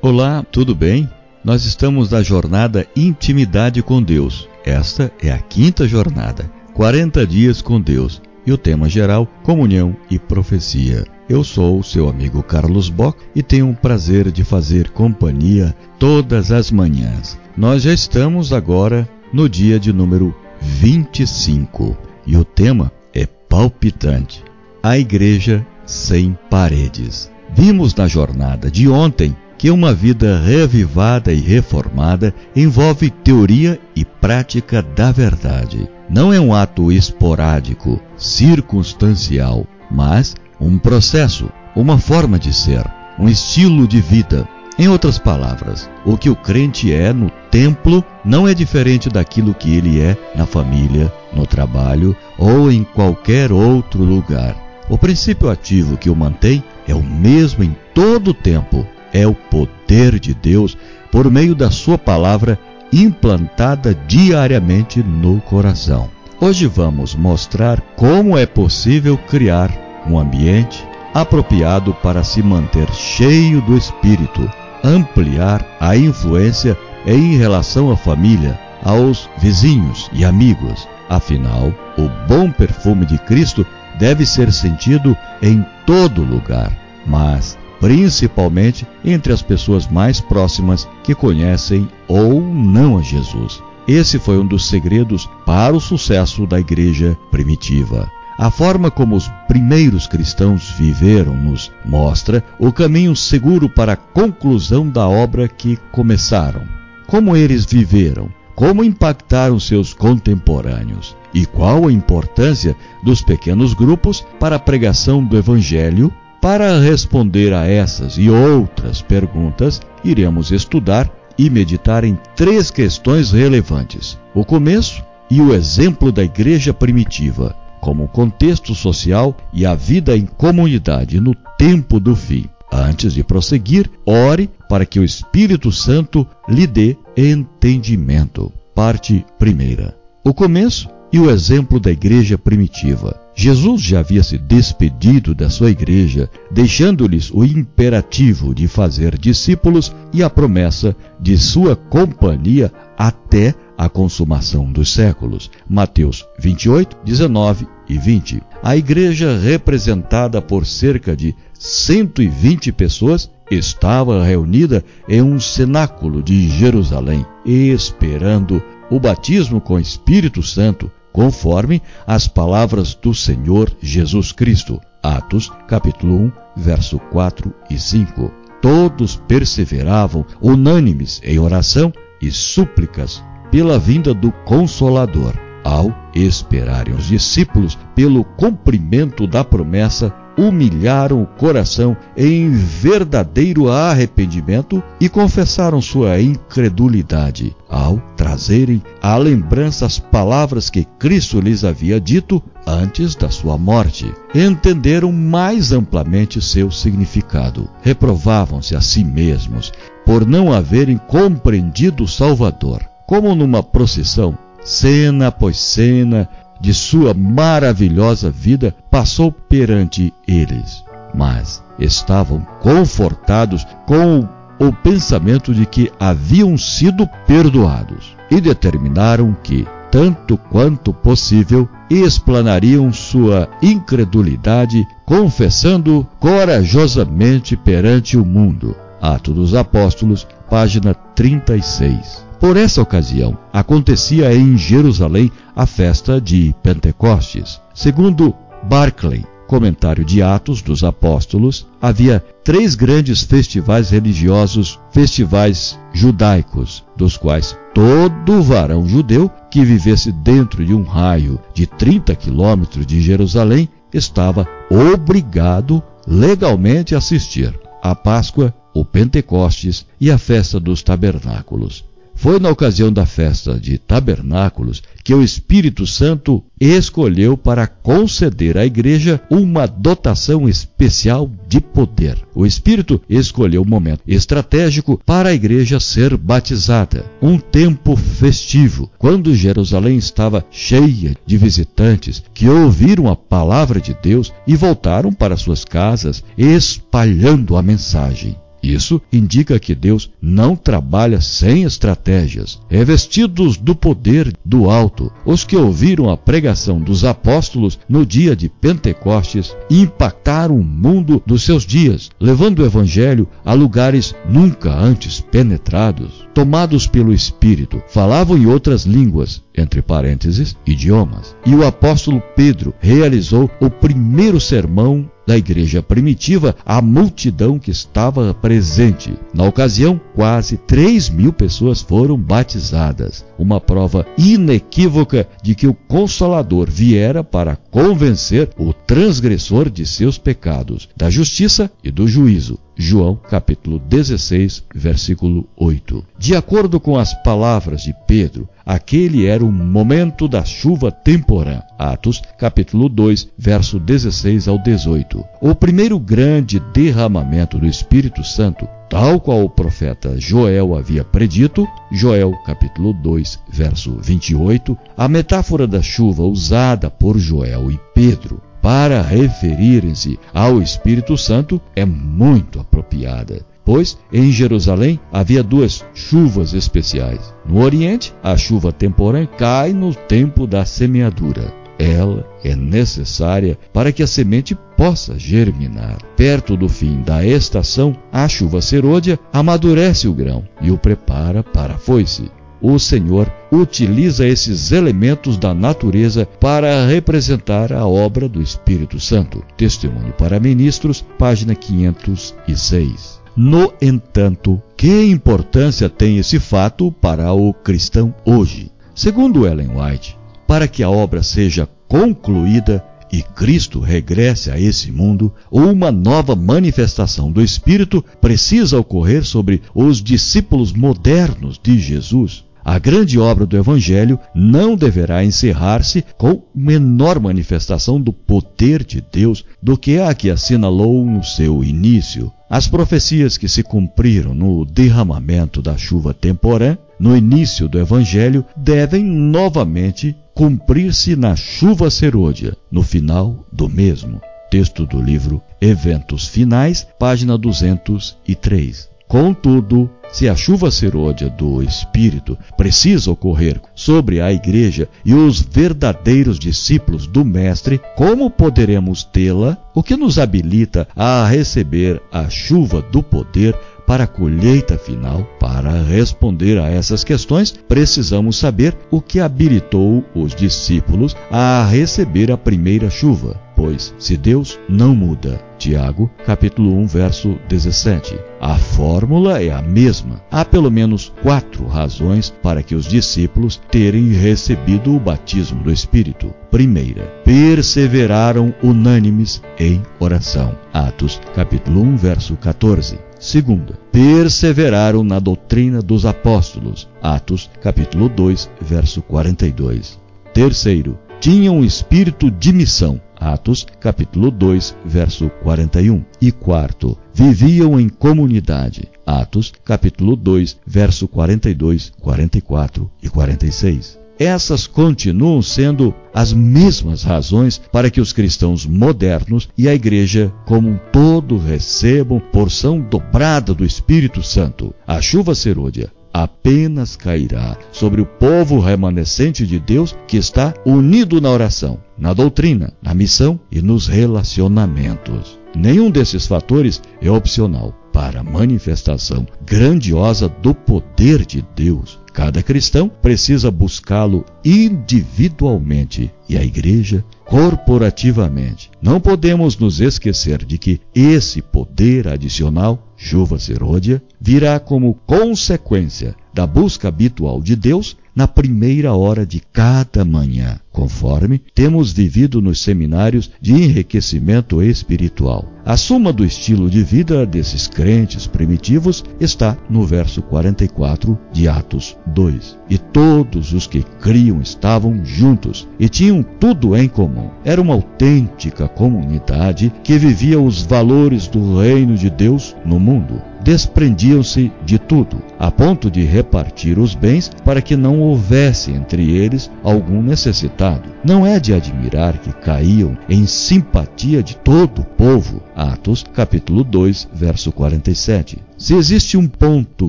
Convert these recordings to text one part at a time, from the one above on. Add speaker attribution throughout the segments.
Speaker 1: Olá, tudo bem? Nós estamos na jornada Intimidade com Deus. Esta é a quinta jornada, 40 dias com Deus, e o tema geral Comunhão e Profecia. Eu sou o seu amigo Carlos Bock e tenho o prazer de fazer companhia todas as manhãs. Nós já estamos agora no dia de número 25 e o tema é palpitante: a igreja sem paredes. Vimos na jornada de ontem que uma vida revivada e reformada envolve teoria e prática da verdade. Não é um ato esporádico, circunstancial, mas um processo, uma forma de ser, um estilo de vida. Em outras palavras, o que o crente é no templo não é diferente daquilo que ele é na família, no trabalho ou em qualquer outro lugar. O princípio ativo que o mantém é o mesmo em todo o tempo, é o poder de Deus por meio da Sua palavra implantada diariamente no coração. Hoje vamos mostrar como é possível criar um ambiente apropriado para se manter cheio do Espírito, ampliar a influência em relação à família, aos vizinhos e amigos. Afinal, o bom perfume de Cristo deve ser sentido em todo lugar, mas principalmente entre as pessoas mais próximas que conhecem ou não a Jesus. Esse foi um dos segredos para o sucesso da igreja primitiva. A forma como os primeiros cristãos viveram nos mostra o caminho seguro para a conclusão da obra que começaram. Como eles viveram, como impactaram seus contemporâneos e qual a importância dos pequenos grupos para a pregação do Evangelho para responder a essas e outras perguntas, iremos estudar e meditar em três questões relevantes: o começo e o exemplo da igreja primitiva, como contexto social e a vida em comunidade no tempo do fim. Antes de prosseguir, ore para que o Espírito Santo lhe dê entendimento. Parte primeira: o começo e o exemplo da igreja primitiva. Jesus já havia se despedido da sua igreja, deixando-lhes o imperativo de fazer discípulos e a promessa de sua companhia até a consumação dos séculos. Mateus 28, 19 e 20. A igreja, representada por cerca de 120 pessoas, estava reunida em um cenáculo de Jerusalém, esperando o batismo com Espírito Santo conforme as palavras do Senhor Jesus Cristo. Atos, capítulo 1, verso 4 e 5. Todos perseveravam unânimes em oração e súplicas pela vinda do Consolador, ao esperarem os discípulos pelo cumprimento da promessa humilharam o coração em verdadeiro arrependimento e confessaram sua incredulidade ao trazerem à lembrança as palavras que Cristo lhes havia dito antes da sua morte. Entenderam mais amplamente seu significado. Reprovavam-se a si mesmos por não haverem compreendido o Salvador. Como numa procissão, cena após cena, de sua maravilhosa vida passou perante eles, mas estavam confortados com o pensamento de que haviam sido perdoados e determinaram que, tanto quanto possível, explanariam sua incredulidade, confessando corajosamente perante o mundo. Atos dos Apóstolos, página 36. Por essa ocasião, acontecia em Jerusalém a festa de Pentecostes. Segundo Barclay, comentário de Atos dos Apóstolos, havia três grandes festivais religiosos, festivais judaicos, dos quais todo varão judeu que vivesse dentro de um raio de 30 quilômetros de Jerusalém estava obrigado legalmente a assistir a Páscoa, o Pentecostes e a festa dos tabernáculos. Foi na ocasião da festa de tabernáculos que o Espírito Santo escolheu para conceder à igreja uma dotação especial de poder. O Espírito escolheu um momento estratégico para a igreja ser batizada, um tempo festivo, quando Jerusalém estava cheia de visitantes que ouviram a palavra de Deus e voltaram para suas casas espalhando a mensagem. Isso indica que Deus não trabalha sem estratégias. Revestidos do poder do alto, os que ouviram a pregação dos apóstolos no dia de Pentecostes impactaram o mundo dos seus dias, levando o evangelho a lugares nunca antes penetrados. Tomados pelo Espírito, falavam em outras línguas, entre parênteses, idiomas. E o apóstolo Pedro realizou o primeiro sermão da igreja primitiva à multidão que estava presente. Na ocasião, quase 3 mil pessoas foram batizadas, uma prova inequívoca de que o Consolador viera para convencer o transgressor de seus pecados, da justiça e do juízo. João capítulo 16, versículo 8. De acordo com as palavras de Pedro, aquele era o momento da chuva temporã. Atos capítulo 2, verso 16 ao 18. O primeiro grande derramamento do Espírito Santo, tal qual o profeta Joel havia predito, Joel capítulo 2, verso 28, a metáfora da chuva usada por Joel e Pedro para referirem-se ao Espírito Santo é muito apropriada, pois em Jerusalém havia duas chuvas especiais. No Oriente, a chuva temporã cai no tempo da semeadura. Ela é necessária para que a semente possa germinar. Perto do fim da estação, a chuva serôdia amadurece o grão e o prepara para a foice o Senhor utiliza esses elementos da natureza para representar a obra do Espírito Santo. Testemunho para Ministros, página 506. No entanto, que importância tem esse fato para o cristão hoje? Segundo Ellen White, para que a obra seja concluída e Cristo regresse a esse mundo, uma nova manifestação do Espírito precisa ocorrer sobre os discípulos modernos de Jesus. A grande obra do Evangelho não deverá encerrar-se com menor manifestação do poder de Deus do que a que assinalou no seu início. As profecias que se cumpriram no derramamento da chuva temporã, no início do Evangelho, devem novamente cumprir-se na chuva serôdia, no final do mesmo. Texto do livro Eventos Finais, página 203. Contudo, se a chuva serôdia do Espírito precisa ocorrer sobre a Igreja e os verdadeiros discípulos do Mestre, como poderemos tê-la? O que nos habilita a receber a chuva do poder para a colheita final? Para responder a essas questões, precisamos saber o que habilitou os discípulos a receber a primeira chuva. Pois, se Deus não muda, Tiago, capítulo 1, verso 17. A fórmula é a mesma. Há pelo menos quatro razões para que os discípulos terem recebido o batismo do Espírito. Primeira, perseveraram unânimes em oração. Atos, capítulo 1, verso 14. Segunda, perseveraram na doutrina dos apóstolos. Atos, capítulo 2, verso 42. Terceiro, tinham um espírito de missão. Atos, capítulo 2, verso 41. E quarto, viviam em comunidade. Atos, capítulo 2, verso 42, 44 e 46. Essas continuam sendo as mesmas razões para que os cristãos modernos e a igreja como um todo recebam porção dobrada do Espírito Santo. A chuva serôdia apenas cairá sobre o povo remanescente de Deus que está unido na oração, na doutrina, na missão e nos relacionamentos. Nenhum desses fatores é opcional para a manifestação grandiosa do poder de Deus. Cada cristão precisa buscá-lo individualmente e a igreja corporativamente. Não podemos nos esquecer de que esse poder adicional chuva serôdia, virá como consequência da busca habitual de Deus na primeira hora de cada manhã, conforme temos vivido nos seminários de enriquecimento espiritual. A suma do estilo de vida desses crentes primitivos está no verso 44 de Atos 2. E todos os que criam estavam juntos e tinham tudo em comum. Era uma autêntica comunidade que vivia os valores do reino de Deus no mundo. Desprendiam-se de tudo, a ponto de repartir os bens para que não houvesse entre eles algum necessitado. Não é de admirar que caíam em simpatia de todo o povo. Atos, capítulo 2, verso 47. Se existe um ponto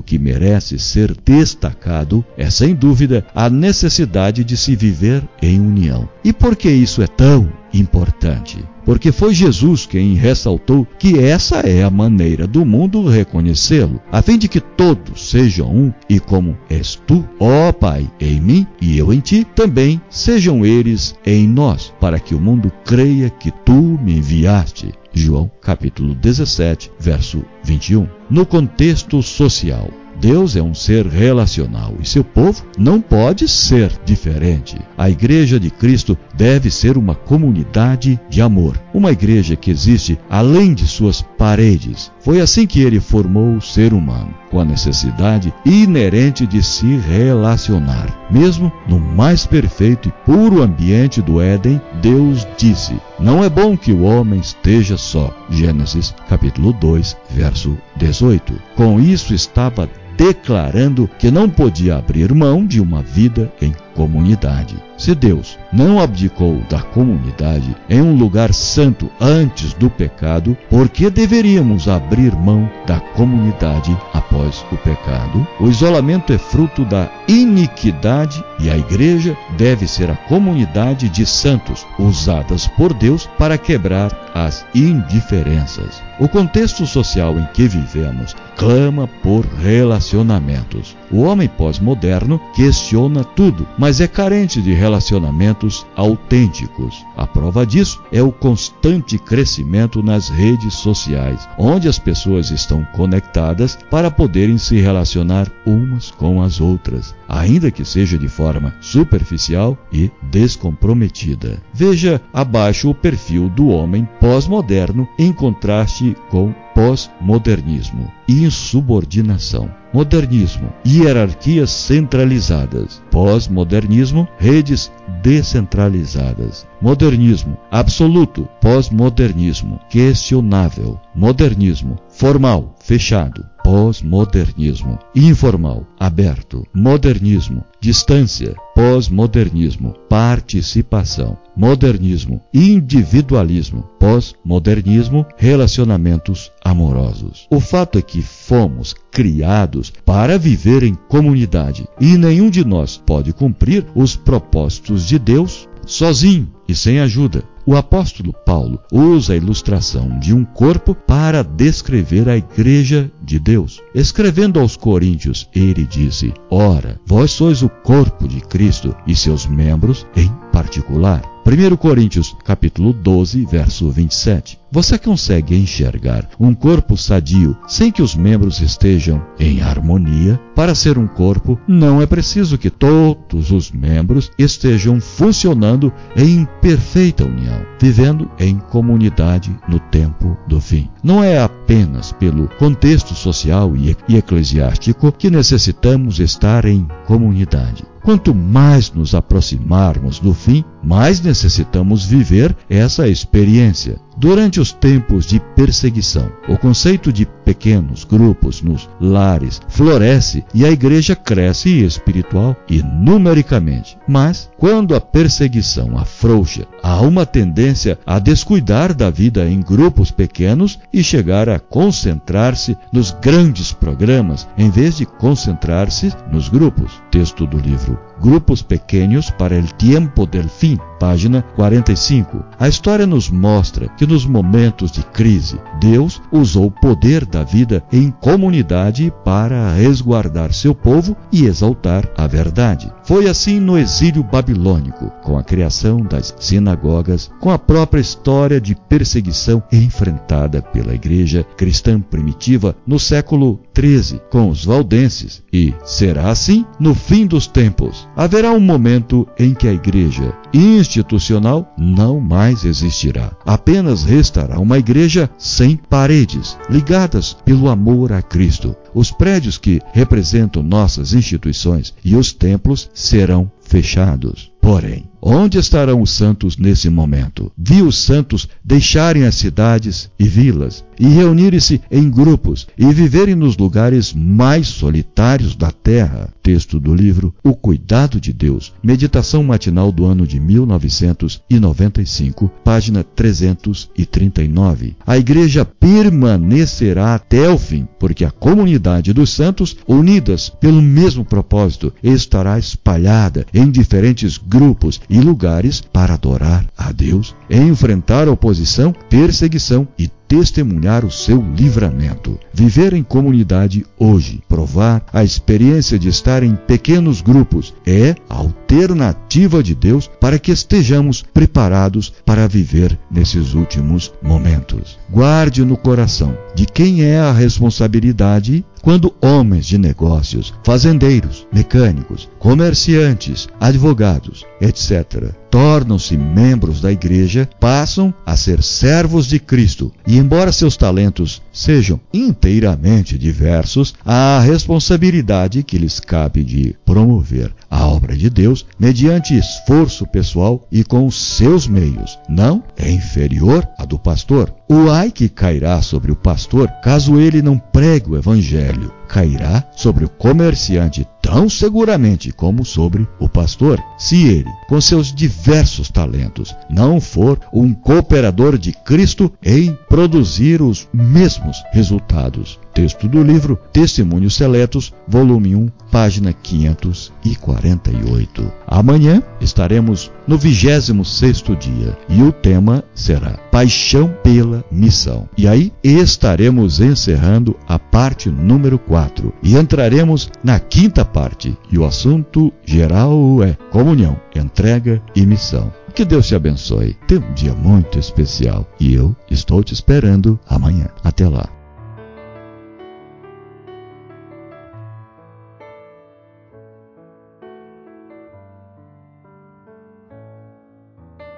Speaker 1: que merece ser destacado, é sem dúvida a necessidade de se viver em união. E por que isso é tão importante? Porque foi Jesus quem ressaltou que essa é a maneira do mundo reconhecê-lo, a fim de que todos sejam um, e como és tu, ó Pai, em mim e eu em ti, também sejam eles em nós, para que o mundo creia que tu me enviaste. João capítulo 17, verso 21. No contexto social, Deus é um ser relacional e seu povo não pode ser diferente. A Igreja de Cristo deve ser uma comunidade de amor, uma igreja que existe além de suas paredes. Foi assim que ele formou o ser humano, com a necessidade inerente de se relacionar. Mesmo no mais perfeito e puro ambiente do Éden, Deus disse: Não é bom que o homem esteja só. Gênesis capítulo 2, verso 18. Com isso estava declarando que não podia abrir mão de uma vida em comunidade. Se Deus não abdicou da comunidade em um lugar santo antes do pecado, por que deveríamos abrir mão da comunidade após o pecado? O isolamento é fruto da iniquidade e a igreja deve ser a comunidade de santos usadas por Deus para quebrar as indiferenças. O contexto social em que vivemos clama por relacionamentos. O homem pós-moderno questiona tudo, mas é carente de relacionamentos autênticos. A prova disso é o constante crescimento nas redes sociais, onde as pessoas estão conectadas para poderem se relacionar umas com as outras, ainda que seja de forma superficial e descomprometida. Veja abaixo o perfil do homem pós-moderno em contraste com pós-modernismo, insubordinação. Modernismo, hierarquias centralizadas. Pós-modernismo, redes descentralizadas. Modernismo, absoluto. Pós-modernismo, questionável. Modernismo, formal, fechado. Pós-modernismo, informal, aberto. Modernismo, distância. Pós-modernismo, participação. Modernismo, individualismo. Pós-modernismo, relacionamentos amorosos. O fato é que fomos criados para viver em comunidade e nenhum de nós pode cumprir os propósitos de Deus sozinho e sem ajuda. O apóstolo Paulo usa a ilustração de um corpo para descrever a igreja de Deus. Escrevendo aos Coríntios, ele disse: Ora, vós sois o corpo de Cristo e seus membros em particular. 1 Coríntios capítulo 12, verso 27. Você consegue enxergar um corpo sadio sem que os membros estejam em harmonia? Para ser um corpo, não é preciso que todos os membros estejam funcionando em perfeita união, vivendo em comunidade no tempo do fim. Não é apenas pelo contexto social e eclesiástico que necessitamos estar em comunidade. Quanto mais nos aproximarmos do fim, mais necessitamos viver essa experiência. Durante os tempos de perseguição, o conceito de pequenos grupos nos lares floresce e a igreja cresce espiritual e numericamente. Mas, quando a perseguição afrouxa, há uma tendência a descuidar da vida em grupos pequenos e chegar a concentrar-se nos grandes programas em vez de concentrar-se nos grupos. Texto do livro Grupos Pequenos para el Tiempo del Fim, página 45. A história nos mostra que nos momentos de crise, Deus usou o poder da vida em comunidade para resguardar seu povo e exaltar a verdade. Foi assim no exílio babilônico, com a criação das sinagogas, com a própria história de perseguição enfrentada pela igreja cristã primitiva no século 13, com os valdenses, e será assim no fim dos tempos. Haverá um momento em que a igreja institucional não mais existirá. Apenas restará uma igreja sem paredes, ligadas pelo amor a Cristo. Os prédios que representam nossas instituições e os templos serão fechados. Porém, Onde estarão os santos nesse momento? Vi os santos deixarem as cidades e vilas e reunirem-se em grupos e viverem nos lugares mais solitários da terra. Texto do livro O Cuidado de Deus, meditação matinal do ano de 1995, página 339. A igreja permanecerá até o fim, porque a comunidade dos santos, unidas pelo mesmo propósito, estará espalhada em diferentes grupos e lugares para adorar a Deus, enfrentar oposição, perseguição e testemunhar o seu livramento. Viver em comunidade hoje, provar a experiência de estar em pequenos grupos é a alternativa de Deus para que estejamos preparados para viver nesses últimos momentos. Guarde no coração de quem é a responsabilidade quando homens de negócios, fazendeiros, mecânicos, comerciantes, advogados, etc., tornam-se membros da igreja, passam a ser servos de Cristo e, embora seus talentos sejam inteiramente diversos, a responsabilidade que lhes cabe de promover a obra de Deus mediante esforço pessoal e com seus meios. Não é inferior à do pastor. O ai que cairá sobre o pastor caso ele não pregue o evangelho cairá sobre o comerciante tão seguramente como sobre o pastor, se ele, com seus diversos talentos, não for um cooperador de Cristo em produzir os mesmos resultados. Texto do livro Testemunhos Seletos, volume 1, página 548. Amanhã estaremos no 26º dia e o tema será Paixão pela Missão. E aí estaremos encerrando a parte número 4 e entraremos na quinta parte e o assunto geral é comunhão, entrega e missão. Que Deus te abençoe. Tenha um dia muito especial e eu estou te esperando amanhã. Até lá.